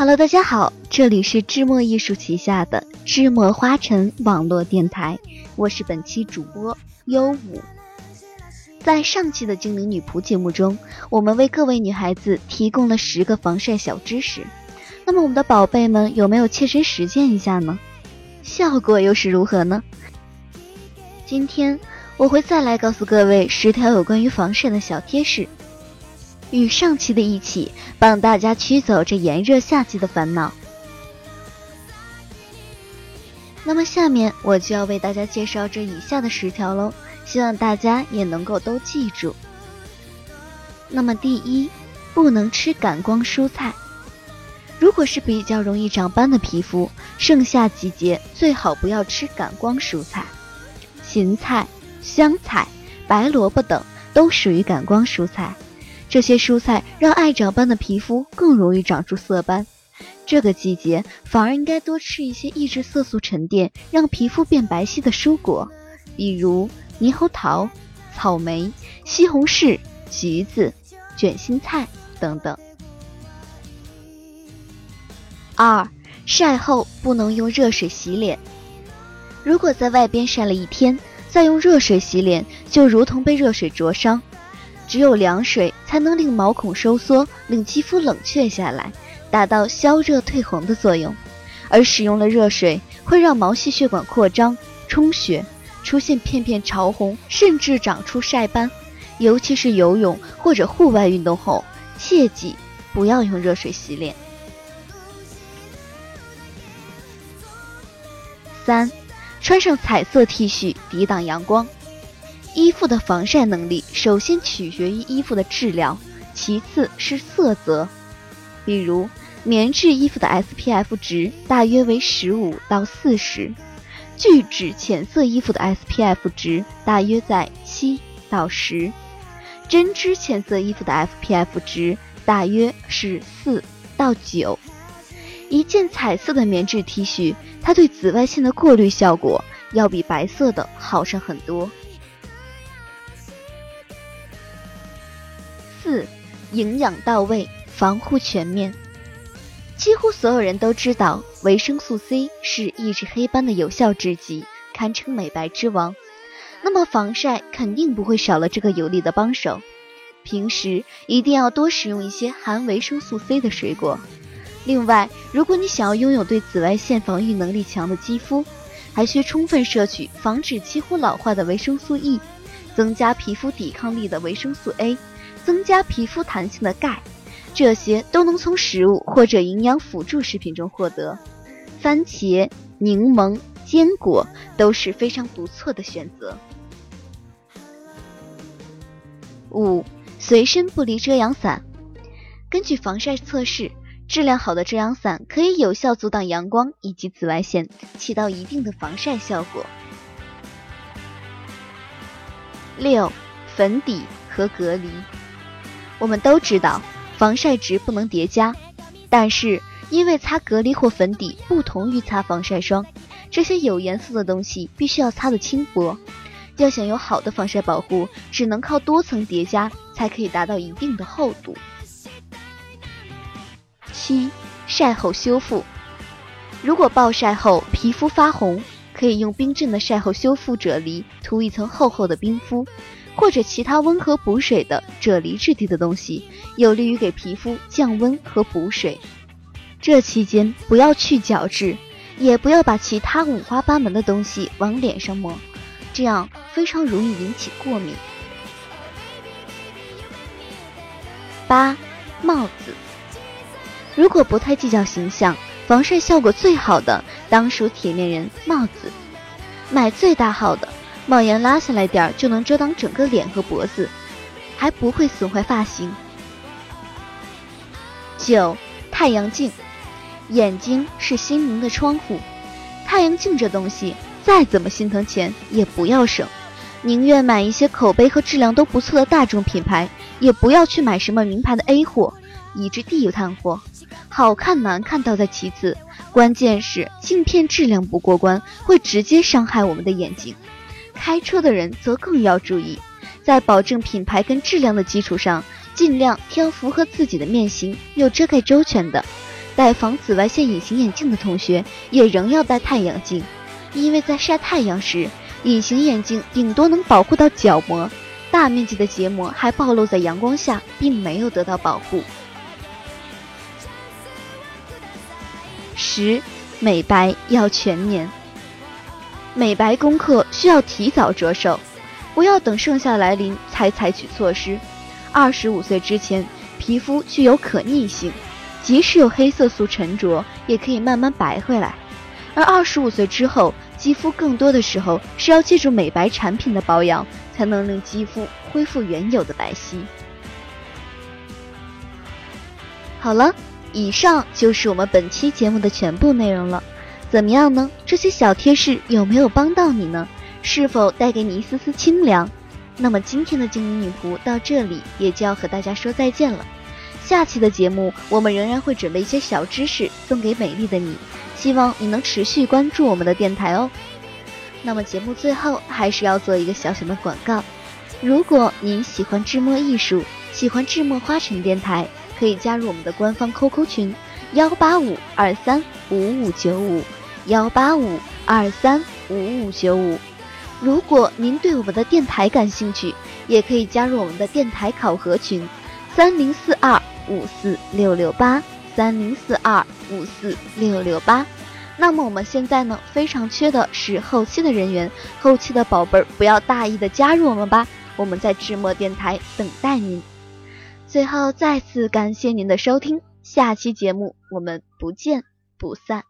Hello，大家好，这里是芝墨艺术旗下的芝墨花城网络电台，我是本期主播优舞。在上期的精灵女仆节目中，我们为各位女孩子提供了十个防晒小知识。那么我们的宝贝们有没有切身实践一下呢？效果又是如何呢？今天我会再来告诉各位十条有关于防晒的小贴士。与上期的一起，帮大家驱走这炎热夏季的烦恼。那么下面我就要为大家介绍这以下的十条喽，希望大家也能够都记住。那么第一，不能吃感光蔬菜。如果是比较容易长斑的皮肤，盛夏季节最好不要吃感光蔬菜。芹菜、香菜、白萝卜等都属于感光蔬菜。这些蔬菜让爱长斑的皮肤更容易长出色斑，这个季节反而应该多吃一些抑制色素沉淀、让皮肤变白皙的蔬果，比如猕猴桃、草莓、西红柿、橘子、卷心菜等等。二，晒后不能用热水洗脸，如果在外边晒了一天，再用热水洗脸，就如同被热水灼伤。只有凉水才能令毛孔收缩，令肌肤冷却下来，达到消热退红的作用。而使用了热水，会让毛细血管扩张、充血，出现片片潮红，甚至长出晒斑。尤其是游泳或者户外运动后，切记不要用热水洗脸。三，穿上彩色 T 恤抵挡阳光。衣服的防晒能力首先取决于衣服的质量，其次是色泽。比如，棉质衣服的 SPF 值大约为十五到四十，聚酯浅色衣服的 SPF 值大约在七到十，针织浅色衣服的 SPF 值大约是四到九。一件彩色的棉质 T 恤，它对紫外线的过滤效果要比白色的好上很多。营养到位，防护全面。几乎所有人都知道，维生素 C 是抑制黑斑的有效制剂，堪称美白之王。那么防晒肯定不会少了这个有力的帮手。平时一定要多食用一些含维生素 C 的水果。另外，如果你想要拥有对紫外线防御能力强的肌肤，还需充分摄取防止肌肤老化的维生素 E，增加皮肤抵抗力的维生素 A。增加皮肤弹性的钙，这些都能从食物或者营养辅助食品中获得。番茄、柠檬、坚果都是非常不错的选择。五、随身不离遮阳伞。根据防晒测试，质量好的遮阳伞可以有效阻挡阳光以及紫外线，起到一定的防晒效果。六、粉底和隔离。我们都知道，防晒值不能叠加，但是因为擦隔离或粉底不同于擦防晒霜，这些有颜色的东西必须要擦得轻薄。要想有好的防晒保护，只能靠多层叠加才可以达到一定的厚度。七，晒后修复。如果暴晒后皮肤发红，可以用冰镇的晒后修复啫喱涂一层厚厚的冰敷。或者其他温和补水的啫喱质地的东西，有利于给皮肤降温和补水。这期间不要去角质，也不要把其他五花八门的东西往脸上抹，这样非常容易引起过敏。八，帽子。如果不太计较形象，防晒效果最好的当属铁面人帽子，买最大号的。帽檐拉下来点儿就能遮挡整个脸和脖子，还不会损坏发型。九，太阳镜，眼睛是心灵的窗户，太阳镜这东西再怎么心疼钱也不要省，宁愿买一些口碑和质量都不错的大众品牌，也不要去买什么名牌的 A 货，以至地摊货。好看难看倒在其次，关键是镜片质量不过关，会直接伤害我们的眼睛。开车的人则更要注意，在保证品牌跟质量的基础上，尽量挑符合自己的面型、又遮盖周全的。戴防紫外线隐形眼镜的同学也仍要戴太阳镜，因为在晒太阳时，隐形眼镜顶多能保护到角膜，大面积的结膜还暴露在阳光下，并没有得到保护。十，美白要全面。美白功课需要提早着手，不要等盛夏来临才采取措施。二十五岁之前，皮肤具有可逆性，即使有黑色素沉着，也可以慢慢白回来。而二十五岁之后，肌肤更多的时候是要借助美白产品的保养，才能令肌肤恢复原有的白皙。好了，以上就是我们本期节目的全部内容了。怎么样呢？这些小贴士有没有帮到你呢？是否带给你一丝丝清凉？那么今天的精灵女仆到这里也就要和大家说再见了。下期的节目我们仍然会准备一些小知识送给美丽的你，希望你能持续关注我们的电台哦。那么节目最后还是要做一个小小的广告，如果您喜欢智墨艺术，喜欢智墨花城电台，可以加入我们的官方 QQ 群幺八五二三五五九五。幺八五二三五五九五，如果您对我们的电台感兴趣，也可以加入我们的电台考核群，三零四二五四六六八三零四二五四六六八。那么我们现在呢，非常缺的是后期的人员，后期的宝贝儿不要大意的加入我们吧，我们在智墨电台等待您。最后再次感谢您的收听，下期节目我们不见不散。